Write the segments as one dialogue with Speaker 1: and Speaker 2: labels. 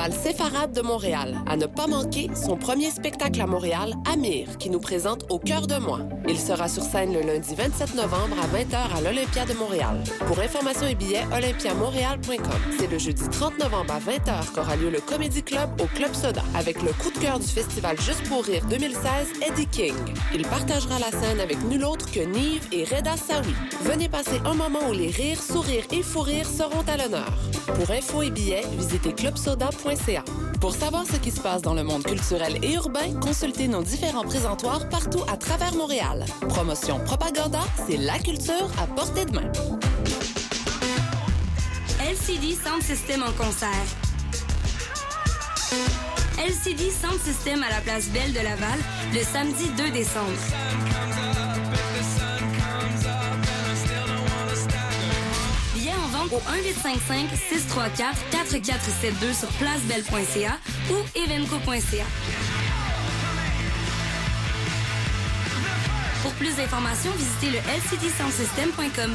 Speaker 1: Festival Séfarade de Montréal. À ne pas manquer, son premier spectacle à Montréal, Amir, qui nous présente Au cœur de moi. Il sera sur scène le lundi 27 novembre à 20h à l'Olympia de Montréal. Pour information et billets, olympiamontréal.com. C'est le jeudi 30 novembre à 20h qu'aura lieu le Comedy Club au Club Soda, avec le coup de cœur du festival Juste pour rire 2016, Eddie King. Il partagera la scène avec nul autre que Nive et Reda Sawi. Venez passer un moment où les rires, sourires et fous rires seront à l'honneur. Pour infos et billets, visitez Pour savoir ce qui se passe dans le monde culturel et urbain, consultez nos différents présentoirs partout à travers Montréal. Promotion Propaganda, c'est la culture à portée de main.
Speaker 2: LCD Sound System en concert. LCD Sound System à la place Belle de Laval le samedi 2 décembre. Au 1855 634 4472 sur placebelle.ca ou evenco.ca. Pour plus d'informations, visitez le lcdsoundsystem.com.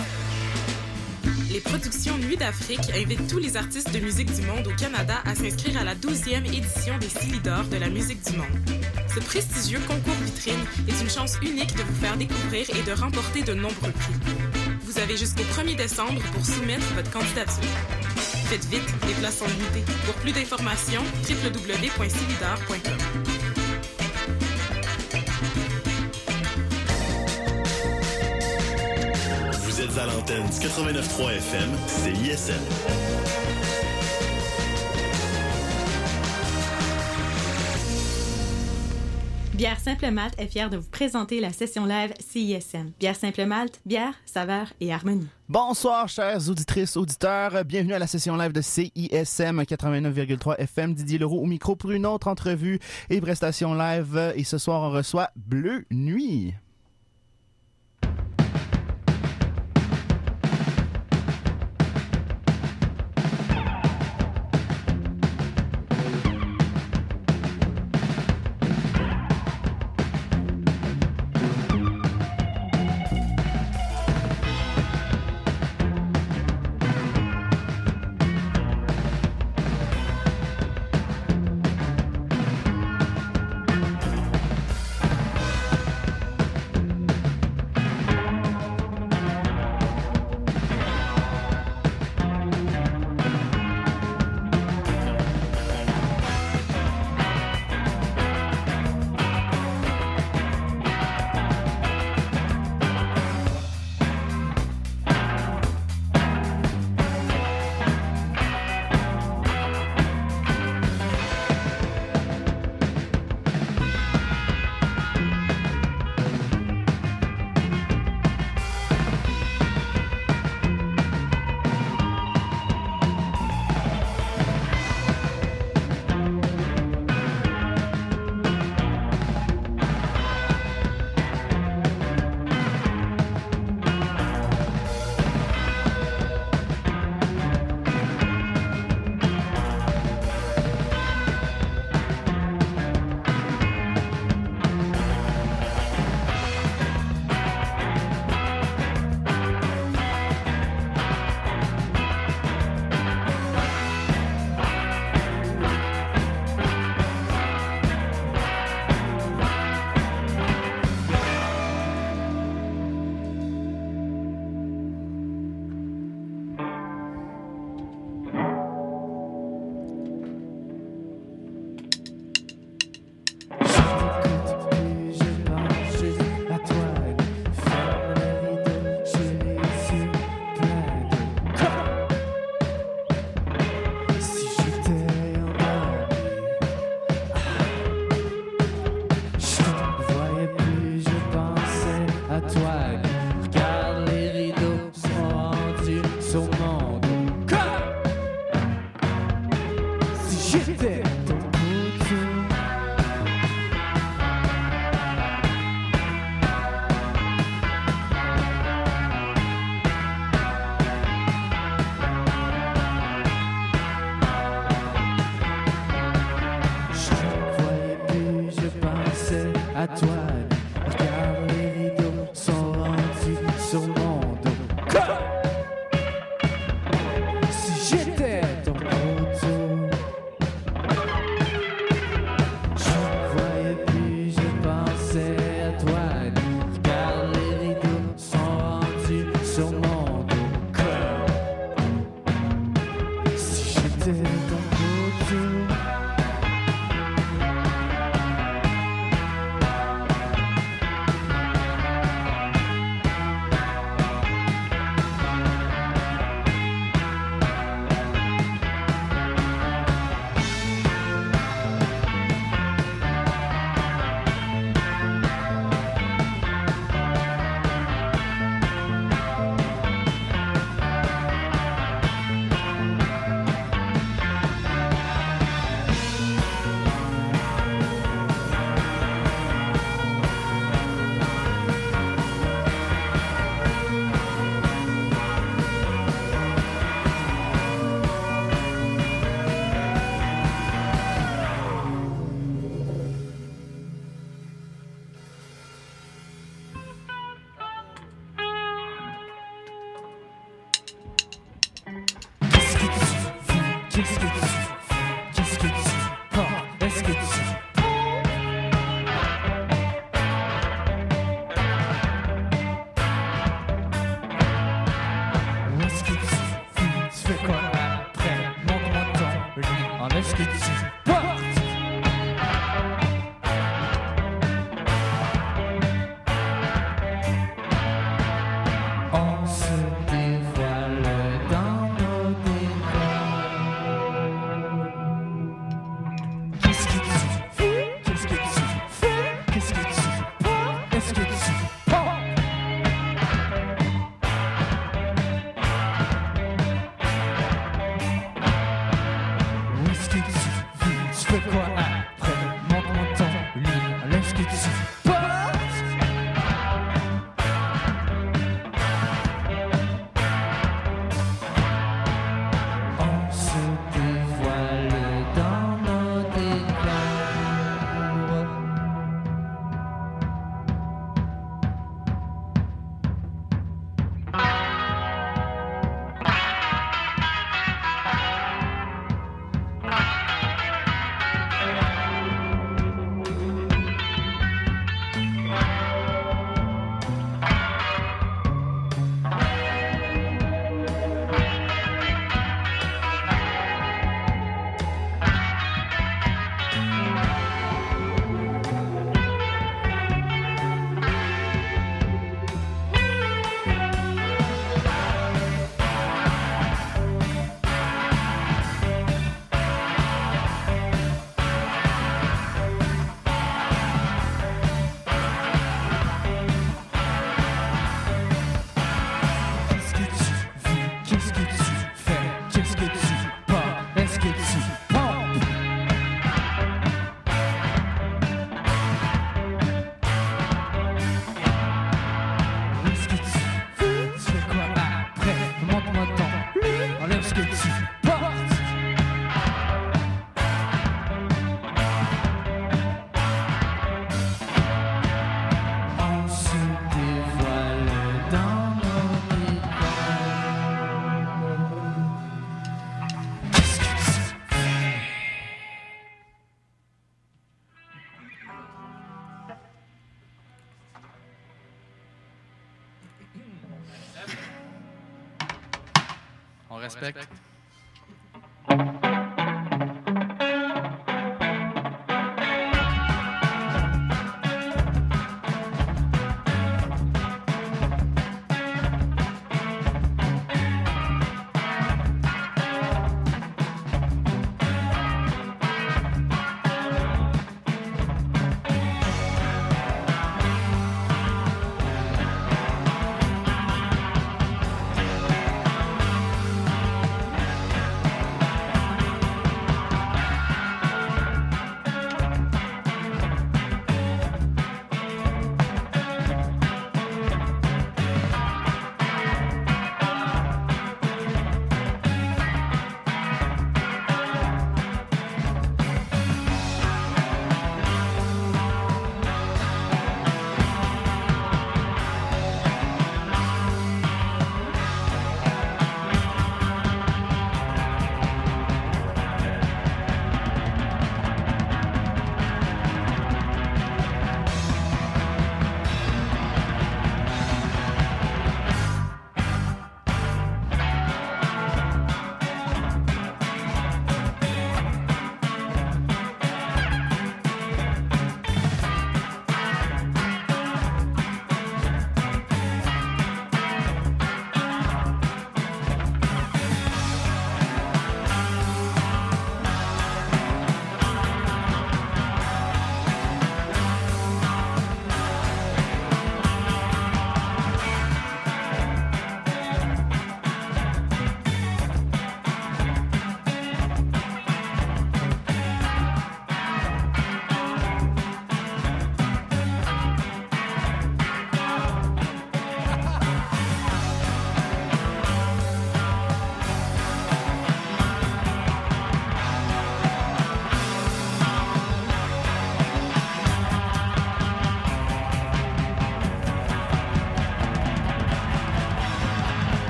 Speaker 3: Les productions Nuit d'Afrique invitent tous les artistes de musique du monde au Canada à s'inscrire à la 12e édition des Silidor de la musique du monde. Ce prestigieux concours vitrine est une chance unique de vous faire découvrir et de remporter de nombreux prix. Vous avez jusqu'au 1er décembre pour soumettre votre candidature. Faites vite, les places sont limitées. Pour plus d'informations, www.silidor.com.
Speaker 4: Vous êtes à l'antenne du 89.3 FM, c'est ISM.
Speaker 5: Bière Simple Malte est fière de vous présenter la session live CISM. Bière Simple Malte, bière, saveur et harmonie.
Speaker 6: Bonsoir, chères auditrices, auditeurs. Bienvenue à la session live de CISM 89,3 FM. Didier Leroux au micro pour une autre entrevue et prestation live. Et ce soir, on reçoit Bleu Nuit.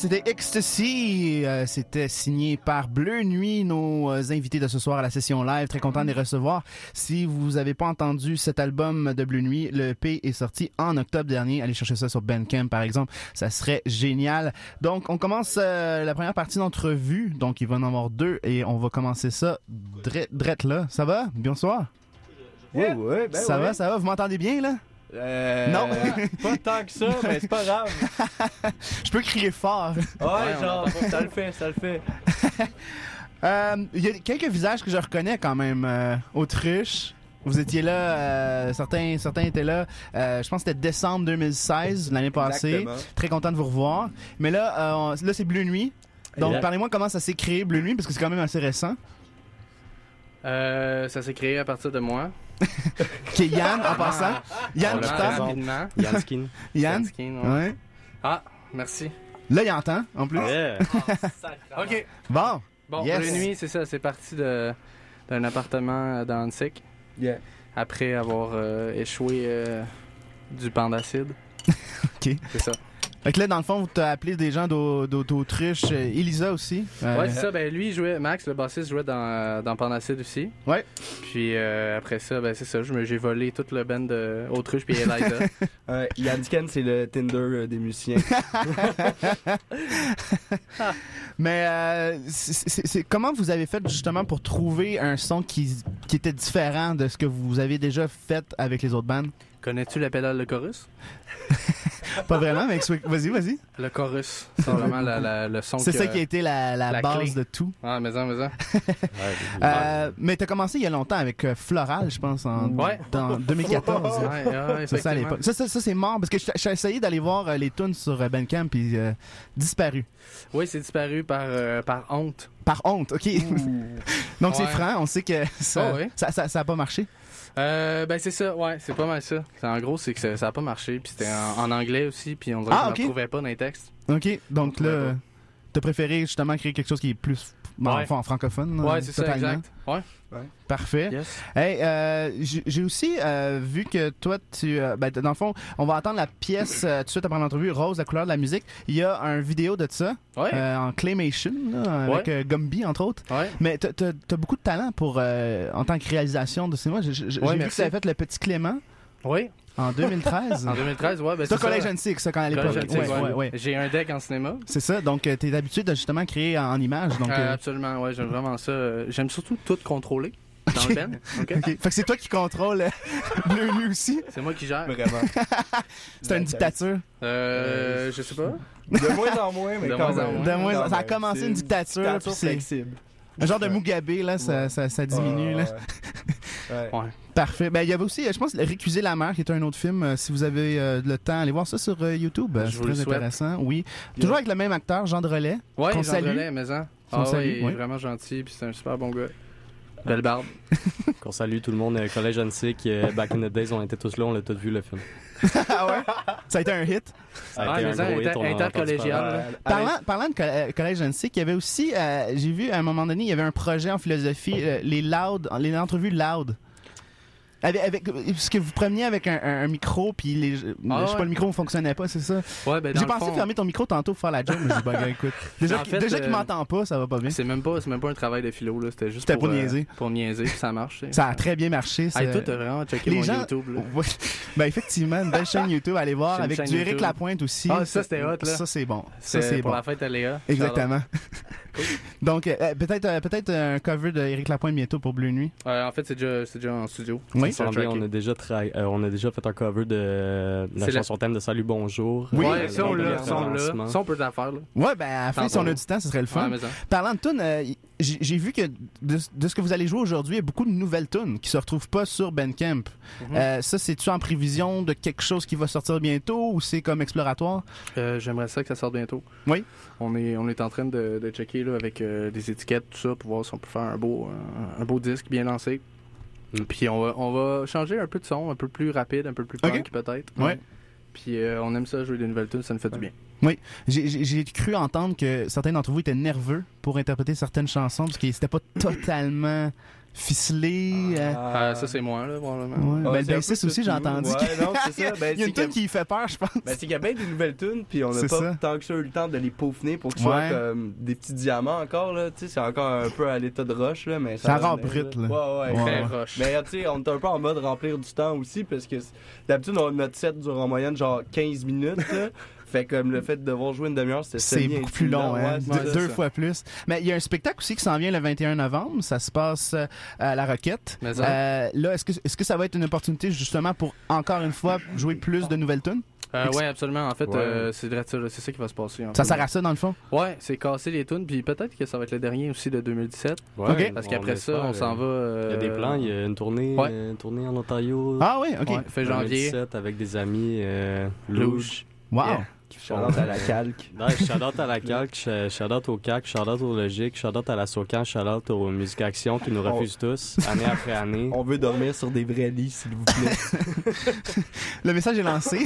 Speaker 7: C'était Ecstasy. Euh, c'était signé par Bleu Nuit, nos euh, invités de ce soir à la session live. Très content de les recevoir. Si vous avez pas entendu cet album de Bleu Nuit, le EP est sorti en octobre dernier. Allez chercher ça sur Bandcamp, par exemple. Ça serait génial. Donc, on commence euh, la première partie d'entrevue. Donc, il va en avoir deux et on va commencer ça drette là. Ça va? Bonsoir.
Speaker 8: Oui, oui, ben
Speaker 7: ça
Speaker 8: ouais.
Speaker 7: va, ça va? Vous m'entendez bien, là?
Speaker 8: Euh,
Speaker 7: Non.
Speaker 8: pas tant que ça, mais c'est pas grave.
Speaker 7: Je peux crier fort.
Speaker 8: Ouais, genre, ça le fait, ça le fait.
Speaker 7: Euh, Il y a quelques visages que je reconnais quand même. Euh, Autruche. Vous étiez là, euh, certains, certains étaient là. euh, je pense que c'était décembre 2016, l'année passée. Très content de vous revoir. Mais là, euh, là c'est Bleu Nuit. Donc, parlez-moi comment ça s'est créé, Bleu Nuit, parce que c'est quand même assez récent.
Speaker 9: Euh, ça s'est créé à partir de moi.
Speaker 7: Qui est Yann, en passant. Yann, qui
Speaker 9: rapidement.
Speaker 10: Yanskin.
Speaker 7: Yann.
Speaker 9: Skin, ouais.
Speaker 7: Ouais.
Speaker 9: Ah, merci.
Speaker 7: Là, il entend, en plus.
Speaker 10: Yeah.
Speaker 9: OK.
Speaker 7: Bon.
Speaker 9: Bon,
Speaker 7: Yes.
Speaker 9: pour une nuit, c'est ça. C'est parti de- d'un appartement dans Annecy.
Speaker 8: Yeah.
Speaker 9: Après avoir euh, échoué euh, du pan d'acide.
Speaker 7: OK.
Speaker 9: C'est ça.
Speaker 7: Fait que là, dans le fond, vous t'as appelé des gens d'Au- d'Au- d'Autruche. euh, Elisa aussi. Euh,
Speaker 9: Ouais, c'est ça. Ben, lui, il jouait, Max, le bassiste, jouait dans, euh, dans aussi.
Speaker 7: Ouais.
Speaker 9: Puis euh, après ça, ben, c'est ça. je me- J'ai volé toute le band de Autruche puis Eliza.
Speaker 8: Ouais, Yann Ken, c'est le Tinder euh, des musiciens.
Speaker 7: Mais euh, c'est- comment vous avez fait justement pour trouver un son qui, qui était différent de ce que vous avez déjà fait avec les autres bandes?
Speaker 9: Connais-tu la pédale le chorus?
Speaker 7: Pas vraiment, mais vas-y, vas-y.
Speaker 9: Le chorus. C'est vraiment la- la- le son
Speaker 7: C'est ça qui a été la, la base
Speaker 9: clé.
Speaker 7: de tout.
Speaker 9: Ah, mais ça, mais ça.
Speaker 7: Euh, mais t'as commencé il y a longtemps avec euh, Floral, je pense, en
Speaker 9: Ouais.
Speaker 7: dans 2014.
Speaker 9: Ouais, ouais,
Speaker 7: C'est ça à
Speaker 9: effectivement.
Speaker 7: l'époque. Ça, ça, ça, c'est mort parce que j'ai essayé d'aller voir euh, les tunes sur euh, Bandcamp puis euh, disparu.
Speaker 9: Oui, c'est disparu par, euh, par honte.
Speaker 7: Par honte, ok. Donc c'est franc, on sait que ça,
Speaker 9: Oh, ouais.
Speaker 7: ça, ça, ça a pas marché.
Speaker 9: Euh, ben c'est ça, ouais, c'est pas mal ça. En gros, c'est que ça, ça a pas marché, puis c'était en, en anglais aussi, puis on dirait
Speaker 7: Ah,
Speaker 9: que
Speaker 7: ok.
Speaker 9: je ne trouvais pas dans les textes.
Speaker 7: Ok, donc
Speaker 9: On
Speaker 7: là, t'as préféré justement créer quelque chose qui est plus bon,
Speaker 9: Ouais.
Speaker 7: enfin, en francophone.
Speaker 9: Ouais, c'est ça,
Speaker 7: totalement.
Speaker 9: exact. Ouais.
Speaker 7: Parfait.
Speaker 9: Yes.
Speaker 7: Hey, euh, j'ai aussi euh, vu que toi, tu, euh, ben, dans le fond, on va attendre la pièce euh, tout de suite après l'entrevue, Rose, la couleur de la musique. Il y a un vidéo de ça
Speaker 9: Ouais.
Speaker 7: euh, en claymation là, avec
Speaker 9: Ouais.
Speaker 7: euh, Gumby entre autres.
Speaker 9: Ouais.
Speaker 7: Mais t'as t'as- t'as beaucoup de talent pour euh, en tant que réalisation de cinéma. J'ai vu que tu avais fait le Petit Clément
Speaker 9: Oui.
Speaker 7: En 2013.
Speaker 9: En 2013, ouais, ben
Speaker 7: C'est
Speaker 9: c'est
Speaker 7: un collège
Speaker 9: ça.
Speaker 7: antique, ça, quand l'époque.
Speaker 9: Collège antique,
Speaker 7: Ouais,
Speaker 9: ouais.
Speaker 7: ouais.
Speaker 9: J'ai un deck en cinéma.
Speaker 7: C'est ça, donc euh, t'es habitué de justement créer en, en images. Donc,
Speaker 9: Euh,
Speaker 7: euh,
Speaker 9: absolument, ouais, j'aime vraiment ça. J'aime surtout tout contrôler dans le band. ok?
Speaker 7: ok. Fait que c'est toi qui contrôle Bleu Nu aussi?
Speaker 9: C'est moi qui gère.
Speaker 8: Vraiment.
Speaker 7: C'est une dictature.
Speaker 9: Euh, je sais pas.
Speaker 8: De moins en moins, mais
Speaker 9: De
Speaker 8: quand
Speaker 9: moins en
Speaker 8: même.
Speaker 9: moins.
Speaker 7: De moins en- ça a commencé une dictature, puis c'est-
Speaker 8: flexible.
Speaker 7: Un genre de Mugabe, là, ça,
Speaker 8: Ouais.
Speaker 7: ça, ça diminue. là.
Speaker 8: Ouais.
Speaker 7: Parfait. Ben, il y avait aussi, je pense, Récuser la mer, qui est un autre film. euh, si vous avez euh, le temps, allez voir ça sur euh, YouTube.
Speaker 9: Je
Speaker 7: C'est très intéressant. Oui. Toujours avec le même acteur, Jean de Relais.
Speaker 9: Ouais,
Speaker 7: Qu'on
Speaker 9: Jean
Speaker 7: salue.
Speaker 9: Relais, mais ça.
Speaker 7: Qu'on
Speaker 9: Ah
Speaker 7: salue,
Speaker 9: ouais, il est
Speaker 7: oui.
Speaker 9: vraiment gentil, puis c'est un super bon gars. Belle barbe.
Speaker 10: Qu'on salue tout le monde. Collège Annecy, Back in the Days, on était tous là, on l'a tous vu le film.
Speaker 7: ah ouais? Ça a été un hit.
Speaker 10: Ça a
Speaker 9: Ah,
Speaker 10: été un gros hit, on
Speaker 9: intercollégial.
Speaker 7: Parlant, parlant de co- euh, collège Annecy, il y avait aussi, euh, j'ai vu à un moment donné, il y avait un projet en philosophie, euh, les loud, les entrevues loud. Avec, avec, parce que vous preniez avec un, un- un micro, puis les, je sais
Speaker 9: Ah
Speaker 7: pas,
Speaker 9: ouais.
Speaker 7: le micro ne fonctionnait pas, c'est ça?
Speaker 9: Ouais, ben
Speaker 7: J'ai pensé
Speaker 9: fond,
Speaker 7: fermer ton micro tantôt pour faire la job, mais j'ai gars, écoute. Déjà, qu'il-
Speaker 9: euh,
Speaker 7: m'entend pas, ça va pas bien.
Speaker 9: C'est même pas, c'est même pas un travail de philo, là. C'était juste
Speaker 7: C'était
Speaker 9: pour,
Speaker 7: pour
Speaker 9: euh,
Speaker 7: niaiser.
Speaker 9: pour niaiser, puis ça marche. sais.
Speaker 7: Ça a très bien marché.
Speaker 9: Hey, toi, t'as vraiment checké
Speaker 7: Les
Speaker 9: mon
Speaker 7: gens-
Speaker 9: YouTube, là.
Speaker 7: Ben effectivement, une belle chaîne YouTube, allez voir avec du Eric. Lapointe aussi.
Speaker 9: Ah, ça, c'était hot, là.
Speaker 7: Ça c'est bon. Ça
Speaker 9: C'est pour la fête à Léa.
Speaker 7: Exactement.
Speaker 9: Cool.
Speaker 7: Donc euh, peut-être euh, peut-être un cover de Eric Lapointe bientôt pour Bleu Nuit.
Speaker 9: Euh, en fait, c'est déjà, c'est déjà en studio.
Speaker 7: Oui.
Speaker 10: Ça semble bien, on a déjà tra- euh, on a déjà fait un cover de la
Speaker 9: la-
Speaker 10: chanson thème de Salut Bonjour.
Speaker 7: Oui.
Speaker 9: ouais,
Speaker 10: Euh,
Speaker 9: ça, on
Speaker 10: le
Speaker 9: l'a, ça, on l'a. Ça, on peut t'en faire, là.
Speaker 7: Ouais, ben à la fin si on a du temps, ce serait le fun.
Speaker 9: Ouais.
Speaker 7: Parlant de tunes, euh, j'ai vu que de, de ce que vous allez jouer aujourd'hui, il y a beaucoup de nouvelles tunes qui se retrouvent pas sur Bandcamp.
Speaker 9: Mhm.
Speaker 7: Euh, ça, c'est-tu en prévision de quelque chose qui va sortir bientôt ou c'est comme exploratoire?
Speaker 9: Euh, j'aimerais ça que ça sorte bientôt.
Speaker 7: Oui.
Speaker 9: On est, on est en train de, de checker là, avec euh, des étiquettes, tout ça, pour voir si on peut faire un beau, un, un beau disque bien lancé.
Speaker 10: Mm.
Speaker 9: Puis on va, on va changer un peu de son, un peu plus rapide, un peu plus punk peut-être.
Speaker 7: Ouais.
Speaker 9: Puis euh, on aime ça jouer des nouvelles tunes, ça nous fait du bien.
Speaker 7: J'ai- J'ai j'ai cru entendre que certains d'entre vous étaient nerveux pour interpréter certaines chansons parce que c'était pas totalement ficelé. euh,
Speaker 9: Ah, ça, c'est moi, là, probablement.
Speaker 7: ouais. Ben, le bassiste
Speaker 8: peu
Speaker 7: aussi, j'ai entendu.
Speaker 8: Ouais, non, c'est ça. Ben,
Speaker 7: Il y a une tune qui fait peur, je pense.
Speaker 8: Ben, c'est qu'il y a bien des nouvelles tunes, puis on n'a pas
Speaker 7: ça.
Speaker 8: tant que ça eu le temps de les peaufiner pour que ce
Speaker 7: Ouais.
Speaker 8: soit comme des petits diamants encore, là. Tu sais, c'est encore un peu à l'état de roche, là, mais ça
Speaker 7: encore
Speaker 8: venir,
Speaker 7: brut,
Speaker 8: là.
Speaker 7: là.
Speaker 8: Ouais, ouais.
Speaker 7: Ouais.
Speaker 9: Très roche.
Speaker 8: Mais tu sais, on est un peu en mode remplir du temps aussi, parce que d'habitude, on- notre set dure en moyenne genre 15 minutes, là. Fait comme le fait de devoir jouer une demi-heure, c'était
Speaker 7: C'est beaucoup plus long, hein?
Speaker 8: Ouais,
Speaker 7: Deux,
Speaker 8: c'est ça.
Speaker 7: deux fois plus. Mais il y a un spectacle aussi qui s'en vient le 21 novembre. Ça se passe euh, à La Roquette.
Speaker 9: Mais ça-
Speaker 7: Euh, là, est-ce que, est-ce que ça va être une opportunité justement pour encore une fois jouer plus de nouvelles tunes?
Speaker 9: Euh, ouais, absolument. En fait,
Speaker 8: Ouais.
Speaker 9: euh, c'est vrai, ça, là, c'est ça qui va se passer. en
Speaker 7: Ça sert à ça dans le fond?
Speaker 9: Ouais, c'est casser les tunes, puis peut-être que ça va être le dernier aussi de 2017.
Speaker 10: Ouais,
Speaker 7: Ok.
Speaker 9: Parce qu'après ça, on s'en va.
Speaker 10: euh, Il y a des plans, il y a une tournée,
Speaker 9: Ouais.
Speaker 10: une tournée en Ontario.
Speaker 7: Ah oui, ok.
Speaker 9: Ouais, fait janvier.
Speaker 10: 2017 avec des amis euh,
Speaker 9: Louche.
Speaker 10: louches.
Speaker 7: Wow.
Speaker 9: Yeah.
Speaker 8: Shout-out à la calque.
Speaker 10: Shout-out à la CAQ, sh- shout-out au CAC, shout-out au Logique, shout-out à la SOCAN, shout-out aux Musiques Action qui nous refusent tous, année après année.
Speaker 8: On veut dormir sur des vrais lits, s'il vous plaît.
Speaker 7: Le message est lancé.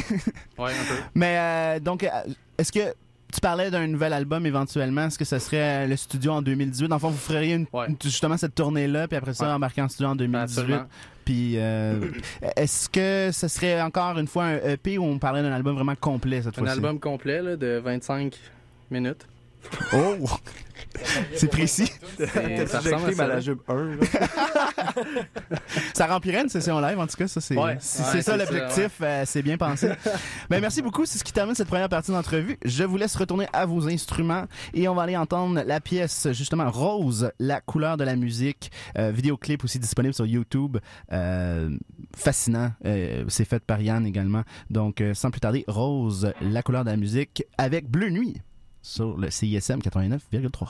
Speaker 9: Ouais, un peu.
Speaker 7: Mais euh, donc, euh, est-ce que tu parlais d'un nouvel album éventuellement? Est-ce que ce serait euh, le studio en 2018? Dans le fond, vous feriez une-
Speaker 9: Ouais.
Speaker 7: justement cette tournée-là, puis après ça, embarquer en studio en 2018.
Speaker 9: Absolument.
Speaker 7: Puis, euh, est-ce que ce serait encore une fois un EP ou on parlerait d'un album vraiment complet cette
Speaker 9: Un
Speaker 7: fois-ci?
Speaker 9: album complet là, de 25 minutes.
Speaker 7: Oh! C'est précis.
Speaker 9: Ça ressemble à ça.
Speaker 8: Malajube 1, là?
Speaker 7: Ça remplirait une session live, en tout cas. Ça, c'est
Speaker 9: Ouais.
Speaker 7: si
Speaker 9: Ouais,
Speaker 7: c'est ça
Speaker 9: c'est
Speaker 7: l'objectif. euh, c'est bien pensé. ben, merci beaucoup. C'est ce qui termine cette première partie d'entrevue. Je vous laisse retourner à vos instruments et on va aller entendre la pièce, justement, Rose, la couleur de la musique. Euh, vidéoclip aussi disponible sur YouTube. Euh, fascinant. Euh, c'est fait par Yann également. Donc, euh, sans plus tarder, Rose, la couleur de la musique avec Bleu Nuit sur le CISM 89,3.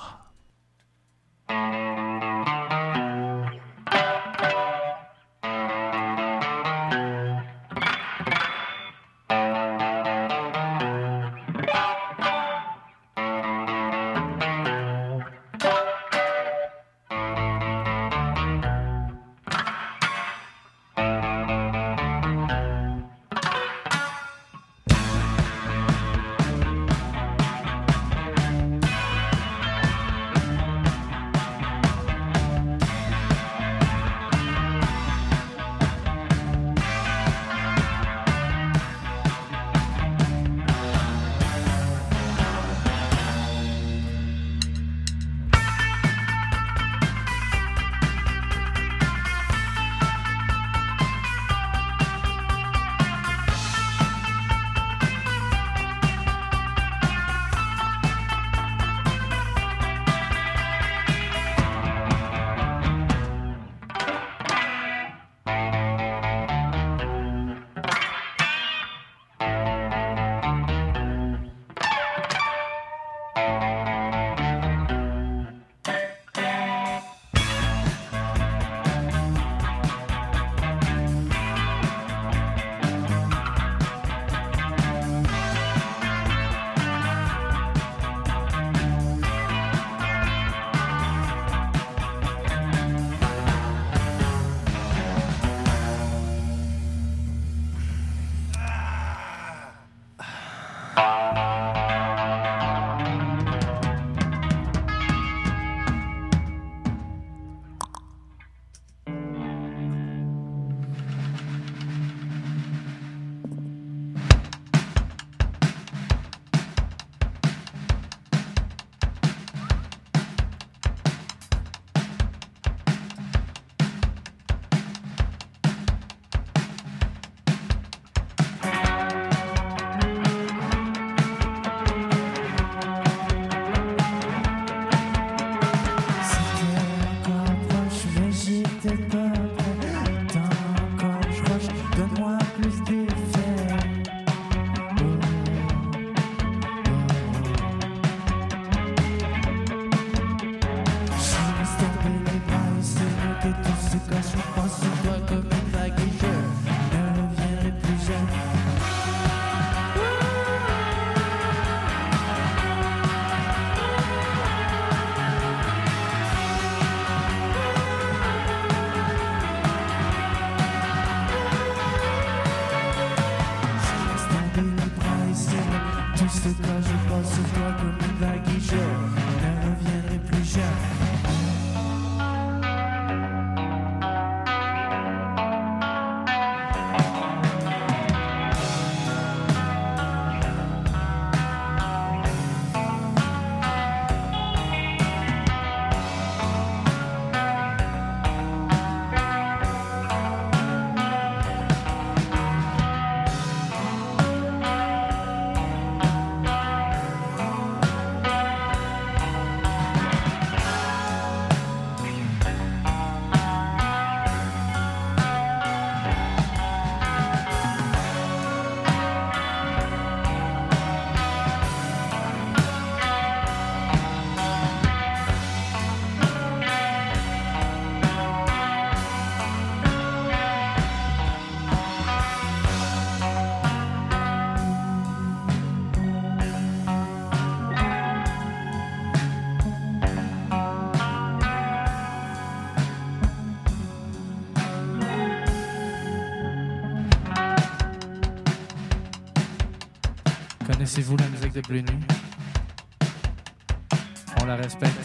Speaker 11: On la respecte.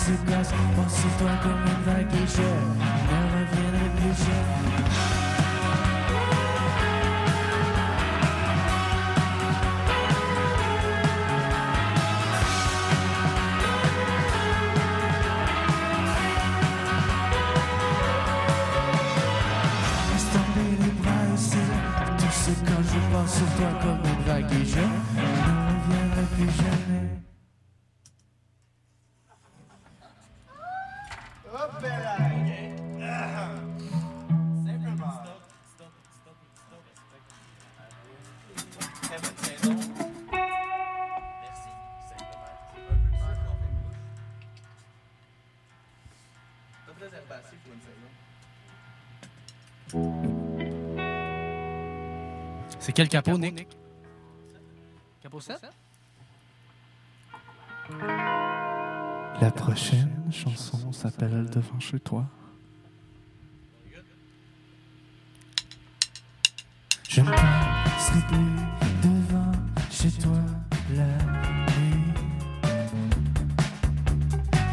Speaker 6: Se casse. Pense sur toi comme une vague plus. C'est
Speaker 11: quel capot, Nick? Capot 7?
Speaker 6: La prochaine chanson s'appelle Devant chez toi. Je ne passerai plus devant chez toi la nuit.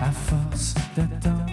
Speaker 6: À force d'attendre,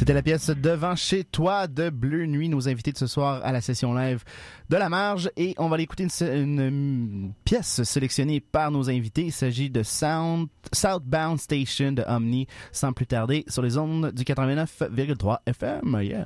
Speaker 7: C'était la pièce Devant chez toi de Bleu Nuit, nos invités de ce soir à la session live de la marge. Et on va aller écouter une, pièce sélectionnée par nos invités. Il s'agit de Southbound Station de Omni, sans plus tarder, sur les ondes du 89,3 FM. Yeah.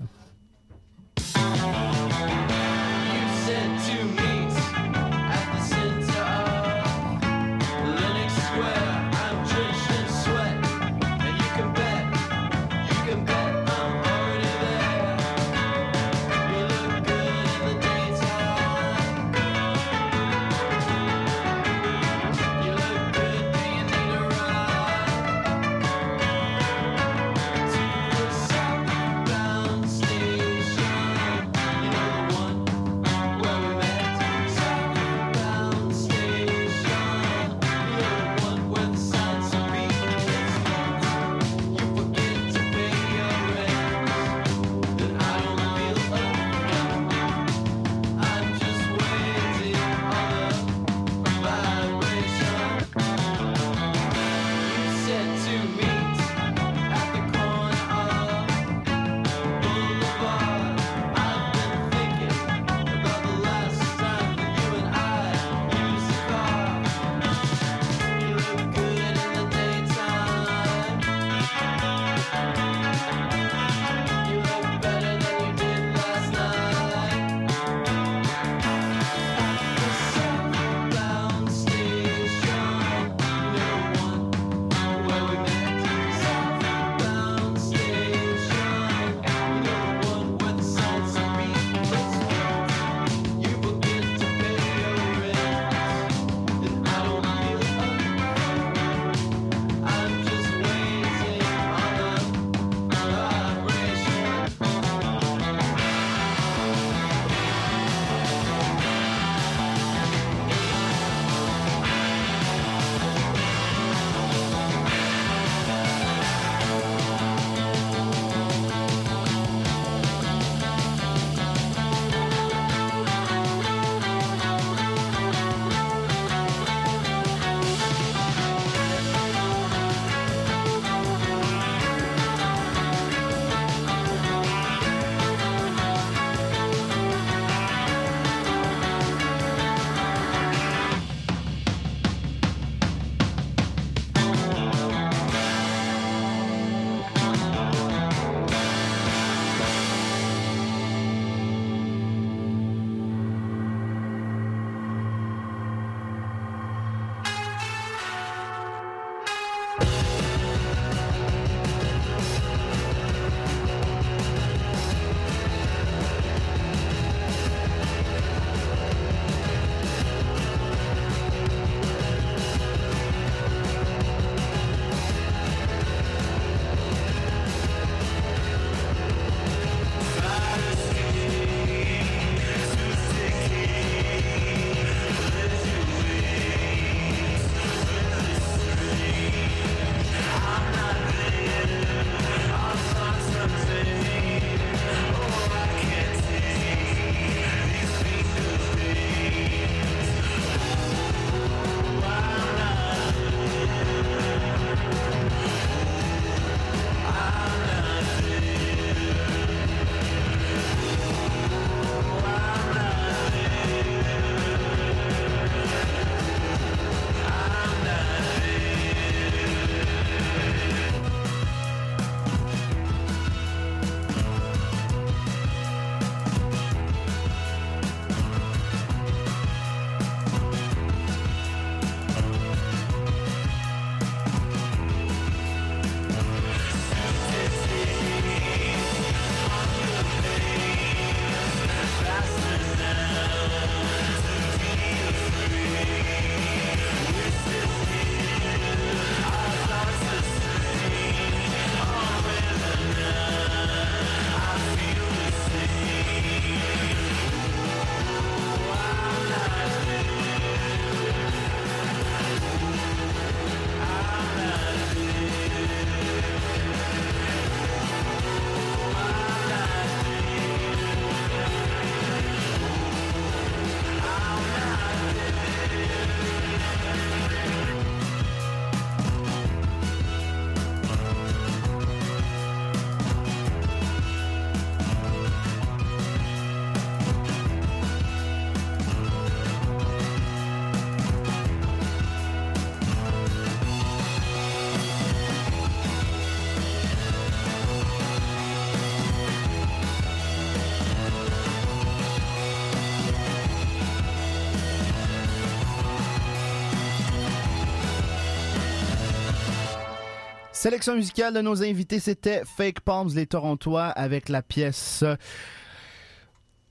Speaker 7: Sélection musicale de nos invités, c'était Fake Palms, les Torontois, avec la pièce euh,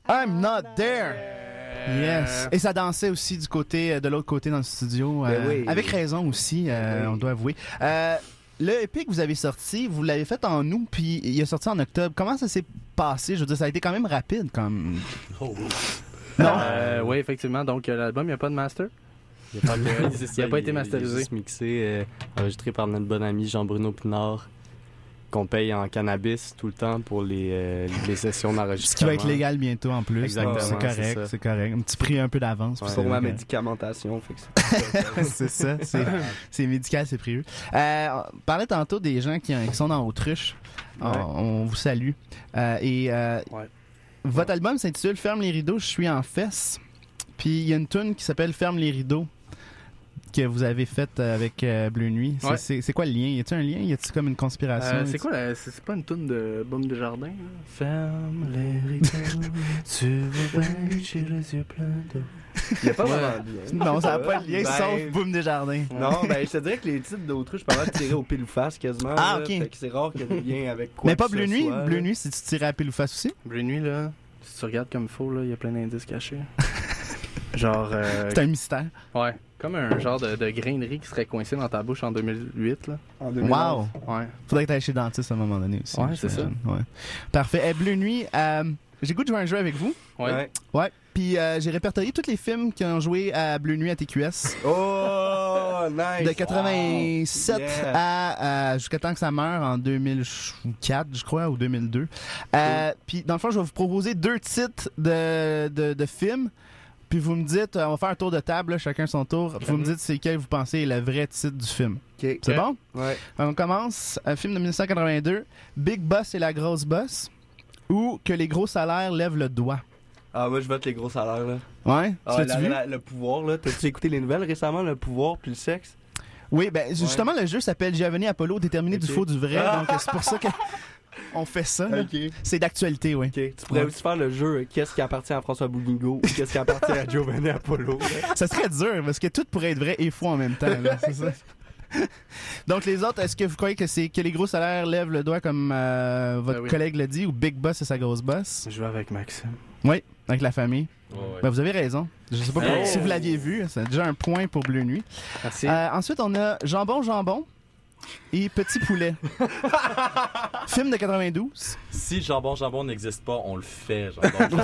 Speaker 7: I'm Not There. Yes. Et ça dansait aussi du côté, euh, de l'autre côté dans le studio.
Speaker 8: Ben
Speaker 7: euh,
Speaker 8: oui.
Speaker 7: Avec raison aussi, euh,
Speaker 8: Ben oui.
Speaker 7: on doit avouer. Euh, le EP que vous avez sorti, vous l'avez fait en août, puis il est sorti en octobre. Comment ça s'est passé? Je veux dire, ça a été quand même rapide. Comme...
Speaker 10: Oh,
Speaker 7: Non?
Speaker 9: Euh, oui, effectivement. Donc, l'album, il n'y a pas de master?
Speaker 10: Il n'a pas,
Speaker 9: Il a pas été masterisé.
Speaker 10: juste mixé, euh, enregistré par notre bon ami Jean-Bruno Pinard, qu'on paye en cannabis tout le temps pour les, euh, les sessions
Speaker 7: Ce
Speaker 10: d'enregistrement.
Speaker 7: qui va être légal bientôt en plus.
Speaker 10: Exactement,
Speaker 7: C'est correct, c'est correct. Un petit prix un peu d'avance.
Speaker 10: Ouais.
Speaker 8: Pour ma
Speaker 7: correct.
Speaker 8: médicamentation. Fait que c'est-
Speaker 7: c'est ça, c'est, médical, c'est prévu. Euh, on parlait tantôt des gens qui, qui sont dans Autruche. On,
Speaker 9: Ouais.
Speaker 7: on vous salue. Euh, et euh,
Speaker 9: Ouais.
Speaker 7: votre album s'intitule Ferme les rideaux, je suis en fesse. Puis il y a une tune qui s'appelle Ferme les rideaux que vous avez faite avec euh, Bleu Nuit. C'est,
Speaker 9: Ouais.
Speaker 7: c'est- c'est quoi le lien? Y a-t-il un lien? Y a-t-il comme une conspiration?
Speaker 9: Euh, c'est quoi la- C'est c'est pas une toune de Boom de Jardin là? Ferme les rideaux, tu vas bien, j'ai les yeux pleins d'eau.
Speaker 8: Il y a pas
Speaker 9: Ouais.
Speaker 8: vraiment de lien.
Speaker 7: Non, ça n'a pas de lien,
Speaker 8: Ben,
Speaker 7: sauf Boom Desjardins.
Speaker 8: Non, ben je te dirais que les titres d'autruche, pas mal tirés au pile ou face quasiment.
Speaker 7: Ah,
Speaker 8: là.
Speaker 7: ok.
Speaker 8: Fait que c'est rare qu'il y ait des liens avec quoi
Speaker 7: Mais pas Bleu Nuit?
Speaker 8: soit,
Speaker 7: Bleu
Speaker 8: là.
Speaker 7: Nuit, si tu tirais à pile ou face aussi?
Speaker 9: Bleu Nuit, là, si tu regardes comme il faut, là, il y a plein d'indices cachés. genre. euh,
Speaker 7: C'est un mystère.
Speaker 9: Ouais, comme un genre de, de grainerie qui serait coincé dans ta bouche en 2008, là.
Speaker 8: En 2011.
Speaker 7: Wow!
Speaker 9: Ouais.
Speaker 7: Faudrait que t'ailles chez le dentiste à un moment donné aussi.
Speaker 9: Ouais, c'est ça.
Speaker 7: Ouais. Parfait. Eh, Bleu Nuit, euh, j'ai goût de jouer un jeu avec vous.
Speaker 9: Ouais.
Speaker 8: Ouais.
Speaker 7: Puis euh, j'ai répertorié tous les films qui ont joué à Bleu Nuit à TQS.
Speaker 8: Oh, nice!
Speaker 7: De 87
Speaker 8: Wow. Yeah.
Speaker 7: à, à- jusqu'à temps que ça meure en 2004, je crois, ou 2002. Euh, Puis dans le fond, je vais vous proposer deux titres de, de, de films. Puis vous me dites, euh, on va faire un tour de table, là, chacun son tour. Vous me dites c'est quel vous pensez est le vrai titre du film.
Speaker 8: Ok.
Speaker 7: C'est bon?
Speaker 8: Ouais.
Speaker 7: On commence. Un film de 1982, Big Boss et la grosse boss, ou Que les gros salaires lèvent le doigt.
Speaker 8: Ah, moi je vote les gros salaires là.
Speaker 7: Ouais?
Speaker 8: Ah,
Speaker 7: Tu
Speaker 8: la-
Speaker 7: l'as-tu vu?
Speaker 8: la- le pouvoir là. T'as-tu écouté les nouvelles récemment, le pouvoir puis le sexe?
Speaker 7: Oui, ben justement, le jeu s'appelle Giovanni Apollo, déterminé du faux du vrai.
Speaker 8: Ah.
Speaker 7: donc c'est pour ça que on fait ça. là.
Speaker 8: Ok.
Speaker 7: C'est d'actualité, oui.
Speaker 8: Ok. Tu pourrais
Speaker 7: Ouais.
Speaker 8: aussi faire le jeu euh, Qu'est-ce qui appartient à François Boulingo ou Qu'est-ce qui appartient à Giovanni Apollo?
Speaker 7: Ça serait dur parce que tout pourrait être vrai et faux en même temps. là, c'est ça. Donc les autres, est-ce que vous croyez que c'est que les gros salaires lèvent le doigt comme euh, votre
Speaker 9: Ben oui.
Speaker 7: collègue l'a dit ou Big Boss et sa grosse boss
Speaker 9: Je joue avec Maxime.
Speaker 7: Oui, avec la famille. Ben, vous avez raison. Je sais pas si vous l'aviez vu, c'est déjà un point pour Bleu Nuit.
Speaker 9: Merci.
Speaker 7: Euh, ensuite, on a Jambon Jambon et Petit Poulet. Film de 92.
Speaker 12: Si jambon jambon n'existe pas, on le fait. Jambon,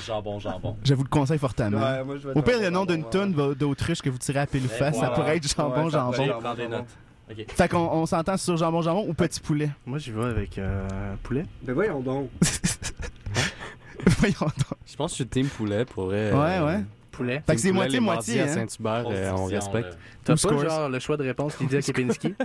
Speaker 12: jambon jambon.
Speaker 7: Je vous le conseille fortement.
Speaker 8: Ouais, moi, je vais
Speaker 7: Au pire, le nom d'une toune va- d'autruche que vous tirez à pile face, ça pourrait être Jambon
Speaker 8: Ouais,
Speaker 7: Jambon.
Speaker 8: être-
Speaker 12: Prends des notes.
Speaker 7: Fait qu'on on s'entend sur Jambon Jambon ou Petit Poulet?
Speaker 9: Moi, j'y vais avec euh, Poulet.
Speaker 8: Ben voyons donc.
Speaker 7: Voyons donc.
Speaker 10: Je pense que je suis team poulet pour vrai.
Speaker 7: Ouais, ouais.
Speaker 9: Poulet.
Speaker 7: Fait que c'est moitié-moitié.
Speaker 10: mardis à
Speaker 7: Hein?
Speaker 10: Saint-Hubert, euh, on respecte.
Speaker 9: T'as pas
Speaker 7: scores?
Speaker 9: genre le choix de réponse Lydia Kepinski?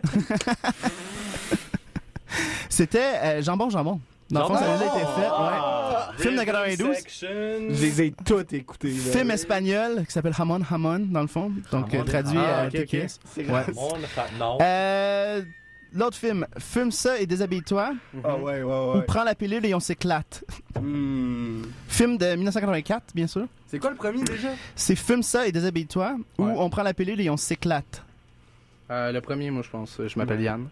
Speaker 7: C'était euh, Jambon Jambon. Dans le fond, ça a déjà été fait.
Speaker 12: Ah!
Speaker 7: Ouais. Film de
Speaker 12: Rhythm
Speaker 7: 92.
Speaker 12: Section.
Speaker 8: Je les ai toutes écoutées. là.
Speaker 7: Film espagnol qui s'appelle Hamon Hamon, dans le fond. Donc,
Speaker 12: Hamon
Speaker 7: euh, traduit
Speaker 9: Ah,
Speaker 7: à
Speaker 9: ok, ok.
Speaker 7: TQS.
Speaker 8: C'est
Speaker 7: Ouais.
Speaker 12: On a fait- Non.
Speaker 7: Euh, L'autre film, Fume ça et déshabille-toi,
Speaker 8: Ah ouais, ouais,
Speaker 7: ou. Prends la pilule et on s'éclate.
Speaker 8: Hmm.
Speaker 7: Film de 1984, bien sûr.
Speaker 8: C'est quoi le premier déjà?
Speaker 7: C'est Fume ça et déshabille-toi, ou
Speaker 9: Ouais.
Speaker 7: On prend la pilule et on s'éclate.
Speaker 9: Euh, le premier, moi, je pense. Je m'appelle Yann.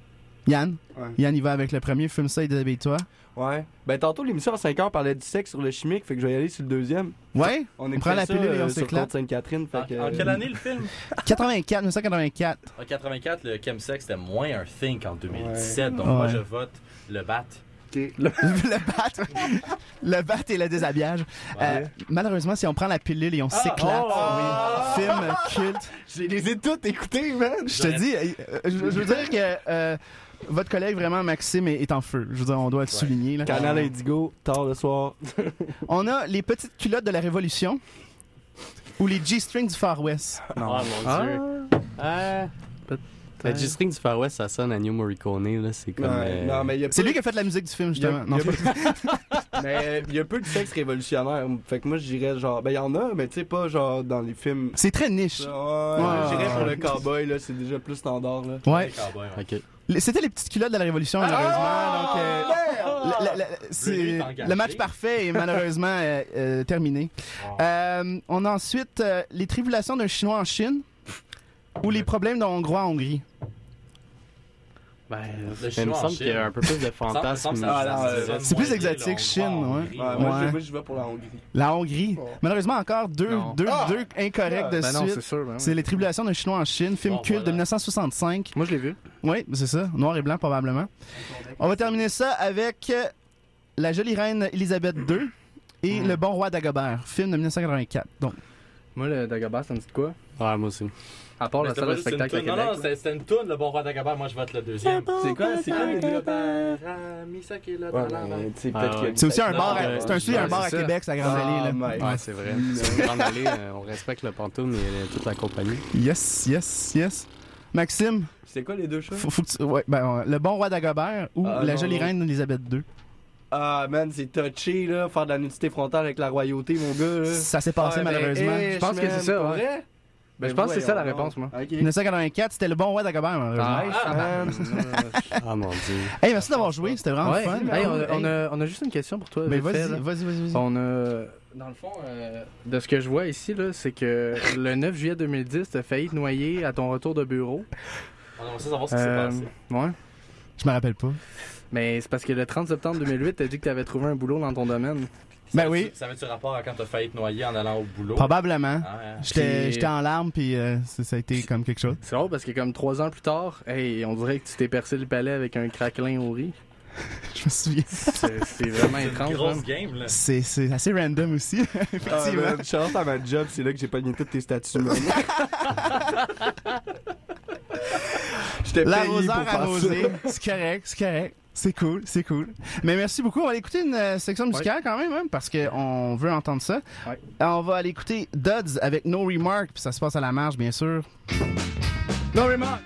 Speaker 7: Yann,
Speaker 8: Ouais.
Speaker 7: Yann, il va avec le premier, Fume ça et déshabille-toi.
Speaker 8: Ouais. Ben tantôt l'émission à 5 heures parlait du sexe sur le chimique, fait que je vais y aller sur le deuxième.
Speaker 7: Ouais,
Speaker 8: On,
Speaker 7: On prend la pilule et on
Speaker 8: euh,
Speaker 7: s'éclate.
Speaker 8: Sainte-Catherine,
Speaker 12: En,
Speaker 8: que.
Speaker 12: en quelle année le film?
Speaker 7: 84, 1984.
Speaker 12: En 84, le chemsex c'était moins un thing qu'en 2017. Donc moi je vote le bat.
Speaker 8: Ok.
Speaker 7: le bat. le bat et le déshabillage. Euh, malheureusement, si on prend la pilule et on s'éclate,
Speaker 8: oh!
Speaker 7: oui. film culte.
Speaker 8: Je les ai toutes écoutées, man!
Speaker 7: Je te dis, euh, je, je veux dire que euh, votre collègue, vraiment, Maxime, est, est en feu. Je veux dire, on doit le souligner. Là.
Speaker 8: Canal Indigo, tard le soir.
Speaker 7: On a les petites culottes de la Révolution ou les G-strings du Far West.
Speaker 10: Non. Oh mon
Speaker 9: Ah,
Speaker 10: dieu. Ah. La G-String du Far West, ça sonne à New Morricone, là. C'est comme.
Speaker 8: Ouais,
Speaker 10: euh,
Speaker 7: C'est lui qui a fait la musique du film,
Speaker 8: il y a-
Speaker 7: justement.
Speaker 8: il
Speaker 7: Non,
Speaker 8: y a- Mais il y a peu de sexe révolutionnaire. Fait que moi, je dirais genre. Ben, il y en a, mais tu sais, pas genre dans les films.
Speaker 7: c'est très niche.
Speaker 8: Ouais,
Speaker 7: Ouais.
Speaker 8: je dirais pour le cowboy, là, c'est déjà plus standard, là.
Speaker 7: Ouais.
Speaker 12: Les cowboys, ouais.
Speaker 10: Ok.
Speaker 7: C'était les petites culottes de la Révolution, malheureusement. donc, euh, la- la- la- c'est-
Speaker 12: Lui, il est engagé.
Speaker 7: le match parfait est malheureusement euh, euh, terminé. Euh, on a ensuite les tribulations d'un Chinois en Chine ou les problèmes d'un Hongrois en Hongrie.
Speaker 9: Ben,
Speaker 12: Le
Speaker 10: il me semble qu'il y a un peu plus de fantasme.
Speaker 7: C'est plus exotique, Chine, ouais.
Speaker 8: Ouais, moi, je- moi, je vais pour la Hongrie.
Speaker 7: La Hongrie. Malheureusement, encore deux, deux,
Speaker 8: Ah!
Speaker 7: deux incorrects de
Speaker 9: Ben
Speaker 7: suite.
Speaker 9: c'est ben
Speaker 7: Les Tribulations d'un Chinois en Chine, film
Speaker 12: Bon,
Speaker 7: culte de
Speaker 12: voilà.
Speaker 7: 1965.
Speaker 9: Moi, je l'ai vu.
Speaker 7: Oui, c'est ça. Noir et blanc, probablement. On va terminer ça avec euh, La jolie reine Elisabeth II et
Speaker 9: Mm.
Speaker 7: Le bon roi d'Agobert, film de 1984. Donc,
Speaker 9: Moi, le Dagobah, ça me dit de quoi?
Speaker 10: Ouais, moi aussi.
Speaker 9: À part la salle de spectacle.
Speaker 12: Non, non, c'était une toune, le bon roi d'Agabert. Moi, je vote le deuxième.
Speaker 8: C'est quoi, c'est quoi sais,
Speaker 10: Ah,
Speaker 7: c'est aussi un bar, à- c'est aussi un bar à
Speaker 9: ça.
Speaker 7: Québec, c'est la Grande
Speaker 8: Ah,
Speaker 7: Allée.
Speaker 8: My.
Speaker 10: Ouais, c'est vrai. Grande allée, euh, on respecte le pantoum et toute la compagnie.
Speaker 7: Yes, yes, yes. Maxime,
Speaker 8: C'est quoi les deux choses?
Speaker 7: ouais, ben, Le bon roi d'Agobert ou
Speaker 8: Ah,
Speaker 7: La
Speaker 8: non,
Speaker 7: jolie
Speaker 8: non.
Speaker 7: reine Elisabeth II.
Speaker 8: Ah, man, c'est touché, là, faire de la nudité frontale avec la royauté, mon gars, là.
Speaker 7: Ça s'est passé
Speaker 8: ben,
Speaker 7: malheureusement.
Speaker 8: hey,
Speaker 9: Je pense que c'est ça, ouais.
Speaker 8: vrai?
Speaker 9: Ben, je pense que c'est ça la réponse, moi.
Speaker 8: Ok.
Speaker 7: 1984, c'était Le bon roi d'Agobert, malheureusement.
Speaker 8: Nice,
Speaker 9: Ah,
Speaker 8: man.
Speaker 10: Ah mon dieu.
Speaker 7: Hey, merci d'avoir joué, c'était vraiment
Speaker 9: Ouais.
Speaker 7: fun.
Speaker 9: Hey, on, a, on a- on a juste une question pour toi.
Speaker 7: Ben, vas-y, vas-y, vas-y.
Speaker 9: On a. Dans le fond, euh, de ce que je vois ici, là, c'est que le 9 juillet 2010, t'as failli te noyer à ton retour de bureau.
Speaker 12: On aimerait savoir ce qui s'est
Speaker 9: Euh,
Speaker 12: passé.
Speaker 9: ouais.
Speaker 7: Je me rappelle pas.
Speaker 9: Mais c'est parce que le 30 septembre 2008, t'as dit que t'avais trouvé un boulot dans ton domaine.
Speaker 7: Ben
Speaker 12: Ça
Speaker 7: oui.
Speaker 12: Ça avait-tu rapport à quand t'as failli te noyer en allant au boulot?
Speaker 7: Probablement.
Speaker 12: Ah, ouais.
Speaker 7: J'étais
Speaker 9: Puis-
Speaker 7: en larmes, puis euh, ça, ça a été comme quelque chose.
Speaker 9: C'est drôle parce que comme trois ans plus tard, hey, on dirait que tu t'es percé le palais avec un craquelin au riz.
Speaker 7: Je me souviens.
Speaker 9: C'est c'est vraiment
Speaker 12: C'est une
Speaker 9: étrange.
Speaker 12: grosse
Speaker 9: man.
Speaker 12: game, là.
Speaker 7: C'est c'est assez random aussi,
Speaker 8: Ah,
Speaker 7: effectivement.
Speaker 8: man, Charles, à ma job, c'est là que j'ai pogné toutes tes statuts. J'étais payé
Speaker 7: L'arroseur
Speaker 8: pour faire
Speaker 7: arrosé, c'est correct, c'est correct. C'est cool, c'est cool. Mais merci beaucoup. On va aller écouter une euh, section musicale quand même, hein, parce qu'on veut entendre ça.
Speaker 9: Ouais.
Speaker 7: On va aller écouter Duds avec No Remark, puis ça se passe à la marge, bien sûr. No Remark!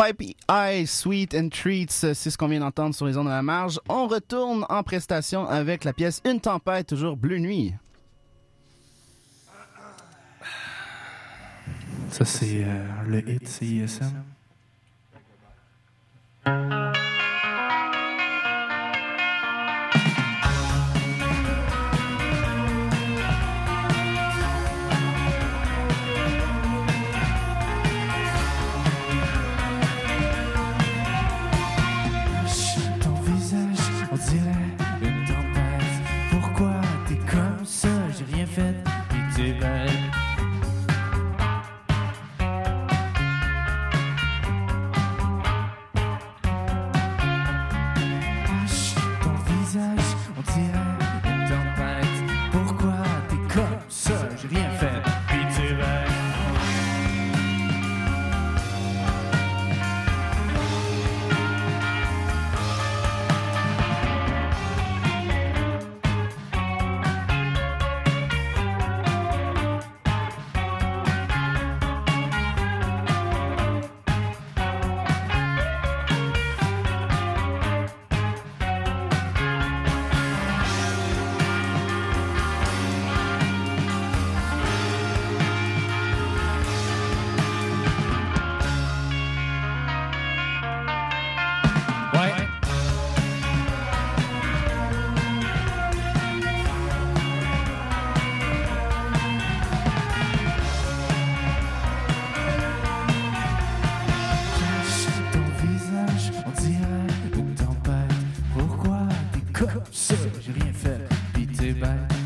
Speaker 7: Pipey Eye, Sweet and Treats, euh, c'est ce qu'on vient d'entendre sur les ondes de la marge. On retourne en prestation avec la pièce Une tempête, toujours Bleu Nuit.
Speaker 6: Ça, c'est euh, le hit. Comme ça? J'ai rien fait, pis t'es bête.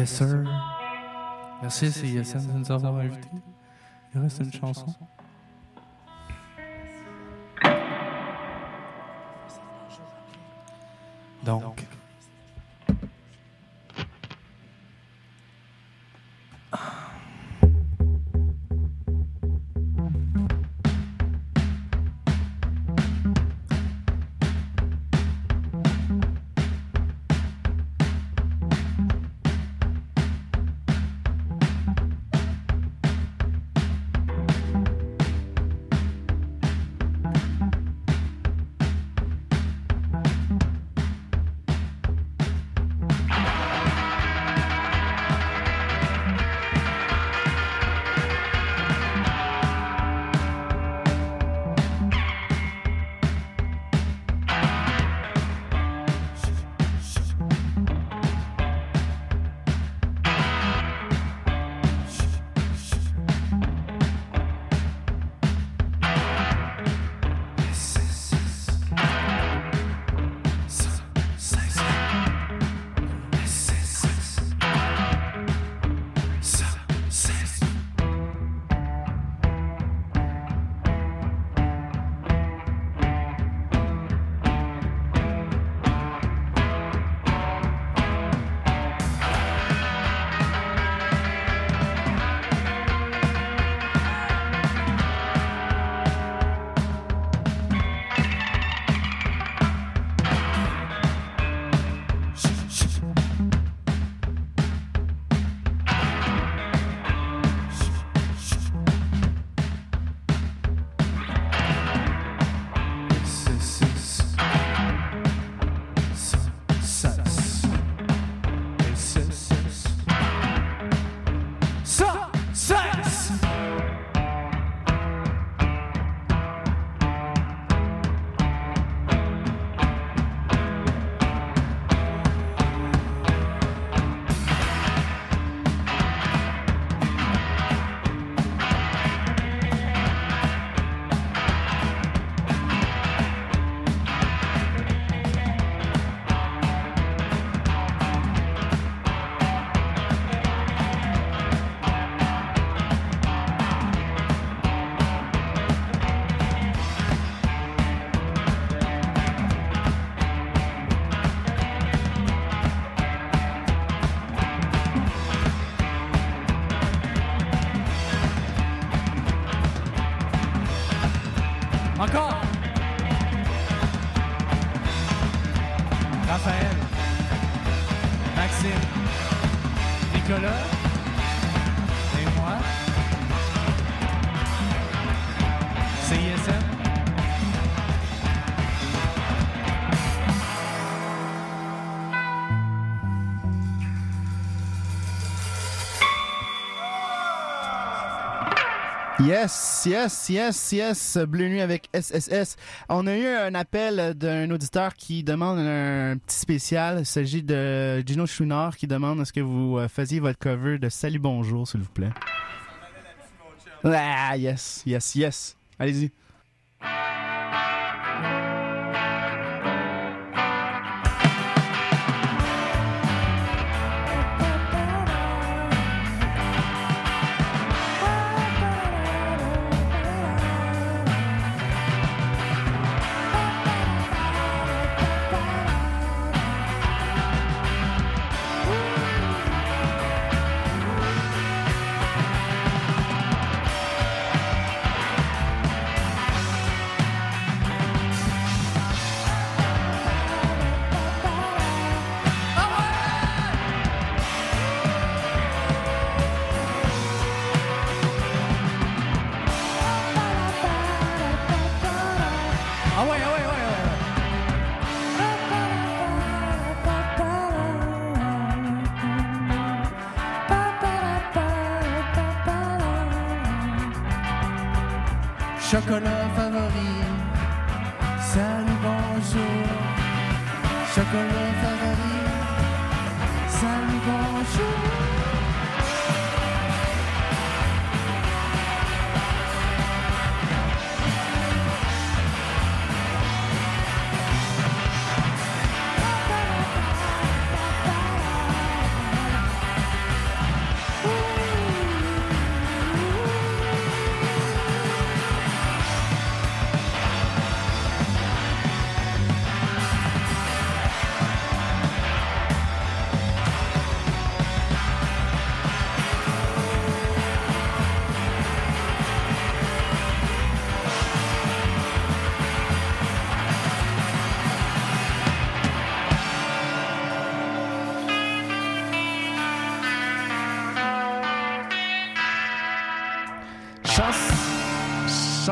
Speaker 6: Yes, sir. Merci, c'est Yassine de nous avoir invités. Il reste une chanson. Donc.
Speaker 11: Nicolas
Speaker 7: Yes, yes, yes, yes. Bleu Nuit avec SSS. On a eu un appel d'un auditeur qui demande un petit spécial. Il s'agit de Gino Chouinard qui demande est-ce que vous euh, faisiez votre cover de Salut Bonjour, s'il vous plaît? Ah, yes, yes, yes. Allez-y.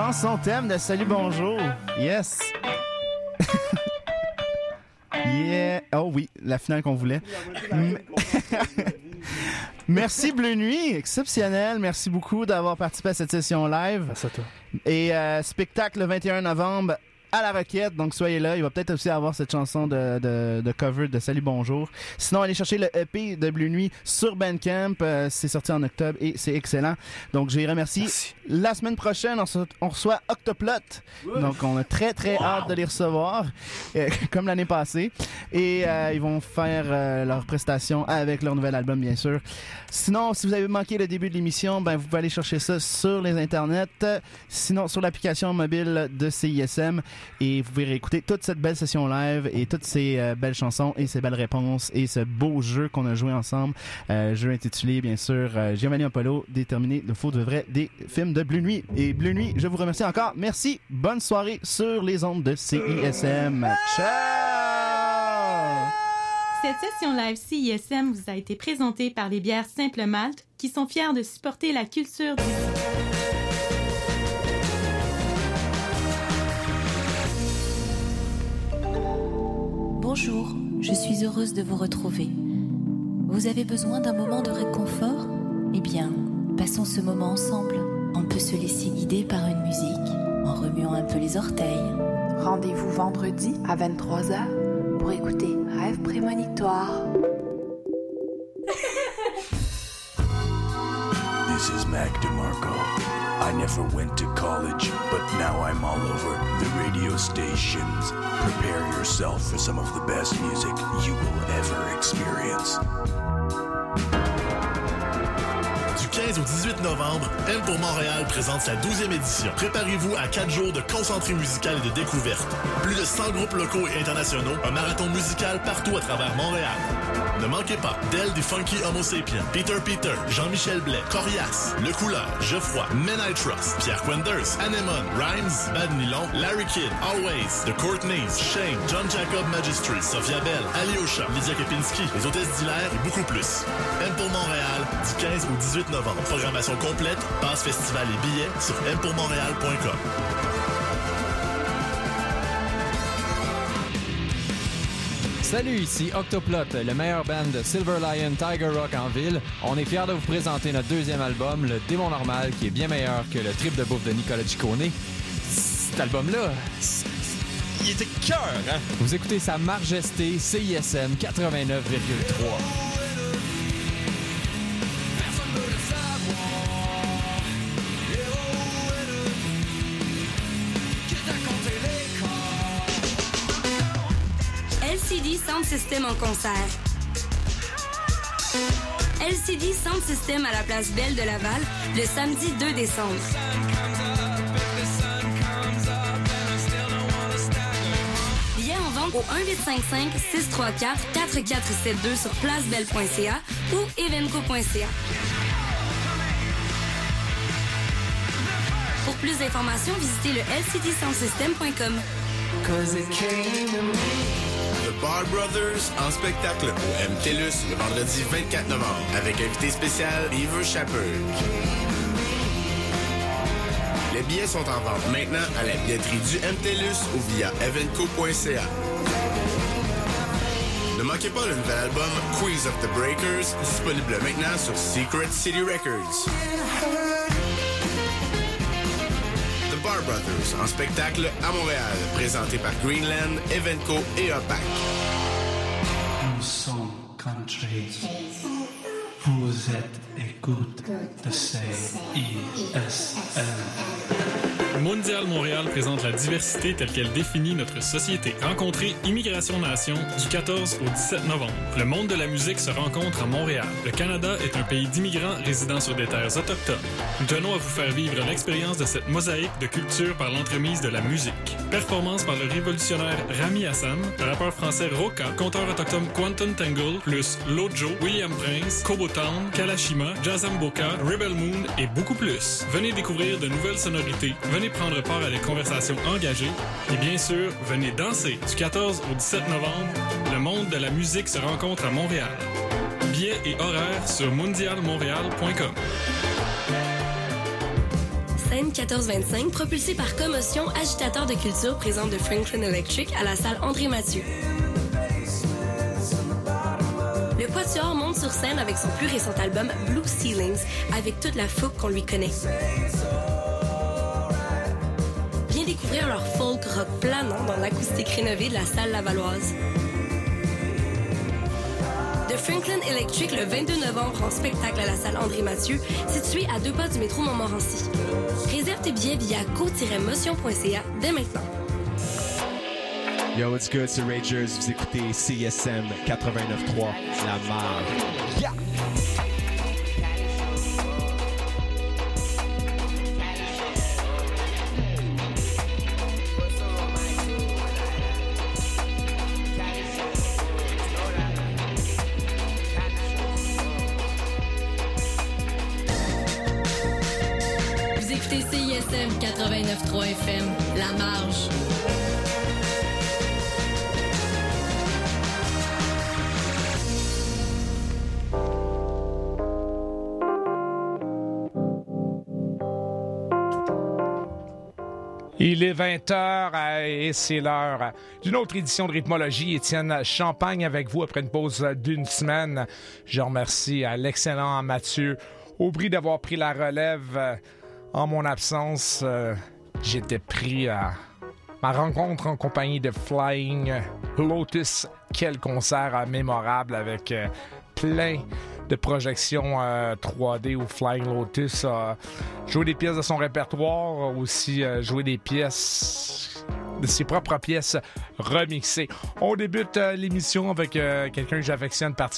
Speaker 7: Chanson thème de Salut Bonjour. Yes. yeah. Oh oui, la finale qu'on voulait. Merci Bleu Nuit, exceptionnel. Merci beaucoup d'avoir participé à cette session live.
Speaker 9: Merci à toi.
Speaker 7: Et euh, spectacle le 21 novembre à la Roquette, donc soyez là. Il va peut-être aussi avoir cette chanson de, de, de cover de Salut Bonjour. Sinon, allez chercher le EP de Bleu Nuit sur Bandcamp. Euh, c'est sorti en octobre et c'est excellent. Donc, je les remercie. La semaine prochaine, on, reçoit Octoplot. Donc, on a très, très hâte de les recevoir, euh, comme l'année passée. Et euh, ils vont faire euh, leur prestation avec leur nouvel album, bien sûr. Sinon, si vous avez manqué le début de l'émission, ben, vous pouvez aller chercher ça sur les internets. Sinon, sur l'application mobile de CISM. Et vous pouvez réécouter toute cette belle session live et toutes ces euh, belles chansons et ces belles réponses et ce beau jeu qu'on a joué ensemble. Euh, jeu intitulé, bien sûr, euh, Giovanni Apollo, déterminé le faux de vrai des films de Bleu Nuit. Et Bleu Nuit, je vous remercie encore. Merci. Bonne soirée sur les ondes de CISM. Ciao!
Speaker 5: Cette session live CISM vous a été présentée par les bières Simple Malte qui sont fiers de supporter la culture du
Speaker 13: Bonjour, je suis heureuse de vous retrouver. Vous avez besoin d'un moment de réconfort? Eh bien, passons ce moment ensemble. On peut se laisser guider par une musique en remuant un peu les orteils.
Speaker 14: Rendez-vous vendredi à 23h pour écouter Rêve prémonitoire.
Speaker 15: This is Mac DeMarco. I never went to college, but now I'm all over the radio stations. Prepare yourself for some of the best music you will ever experience. Du
Speaker 4: 15 au 18 novembre, M pour Montréal présente sa 12e édition. Préparez-vous à 4 jours de concentré musical et de découverte. Plus de 100 groupes locaux et internationaux, un marathon musical partout à travers Montréal. Ne manquez pas Del des Funky Homo Sapiens, Peter Peter, Jean-Michel Blais, Corias, Le Couleur, Geoffroy, Men I Trust, Pierre Quenders, Anemone, Rhymes, Bad Nylon, Larry Kidd, Always, The Courtneys, Shane, John Jacob Magistry, Sophia Bell, Alyosha, Lydia Kepinski, Les Hôtesses d'Hilaire et beaucoup plus. M pour Montréal, du 15 au 18 novembre. Programmation complète, passe festival et billets sur mpourmontréal.com.
Speaker 16: Salut, ici Octoplot, le meilleur band de Silver Lion Tiger Rock en ville. On est fiers de vous présenter notre deuxième album, Le Démon Normal, qui est bien meilleur que le trip de bouffe de Nicolas Ciccone. Cet album-là, il était cœur, hein? Vous écoutez Sa Majesté CISM 89,3.
Speaker 2: LCD Sound System en concert. LCD Sound System à la place Belle de Laval le samedi 2 décembre. Billets en vente au 1855 634 4472 sur placebelle.ca ou evenco.ca. Pour plus d'informations, visitez le lcdsoundsystem.com.
Speaker 17: Bar Brothers en spectacle au MTLUS le vendredi 24 novembre avec invité spécial Beaver Shepherd. Les billets sont en vente maintenant à la billetterie du MTLUS ou via evenco.ca. Ne manquez pas le nouvel album Quiz of the Breakers, disponible maintenant sur Secret City Records. Brothers en spectacle à Montréal, présenté par Greenland, Evenco et OPAC.
Speaker 6: Sommes country. Vous êtes écoute de CISM.
Speaker 18: Montréal présente la diversité telle qu'elle définit notre société. Rencontrez Immigration Nation du 14 au 17 novembre. Le monde de la musique se rencontre à Montréal. Le Canada est un pays d'immigrants résidant sur des terres autochtones. Nous tenons à vous faire vivre l'expérience de cette mosaïque de culture par l'entremise de la musique. Performance par le révolutionnaire Rami Hassan, le rappeur français Roka, conteur autochtone Quantum Tangle, plus Lojo, William Prince, Kobo Town, Kalashima, Jazamboka, Rebel Moon et beaucoup plus. Venez découvrir de nouvelles sonorités, venez prendre part à des conversations engagées et bien sûr, venez danser. Du 14 au 17 novembre, le monde de la musique se rencontre à Montréal. Billets et horaires sur mondialmontréal.com.
Speaker 2: Scène 1425, propulsée par Commotion, agitateur de culture présente de Franklin Electric à la salle André Mathieu. Le Quatuor monte sur scène avec son plus récent album Blue Ceilings, avec toute la fougue qu'on lui connaît. Découvrir leur folk rock planant dans l'acoustique rénovée de la salle Lavalloise. De Franklin Electric le 22 novembre en spectacle à la salle André Mathieu, située à deux pas du métro Montmorency. Réserve tes billets via go-motion.ca dès maintenant.
Speaker 19: Yo, what's good, c'est Ragers. Vous écoutez CSM 89.3, La. Yeah!
Speaker 11: 20h et c'est l'heure d'une autre édition de Rythmologie. Étienne Champagne avec vous après une pause d'une semaine. Je remercie à l'excellent Mathieu Aubry d'avoir pris la relève en mon absence. Euh, J'étais pris à ma rencontre en compagnie de Flying Lotus. Quel concert mémorable avec euh, plein de projections euh, 3D où Flying Lotus a des pièces de son répertoire, aussi euh, joué des pièces de ses propres pièces remixées. On débute euh, l'émission avec euh, quelqu'un que j'affectionne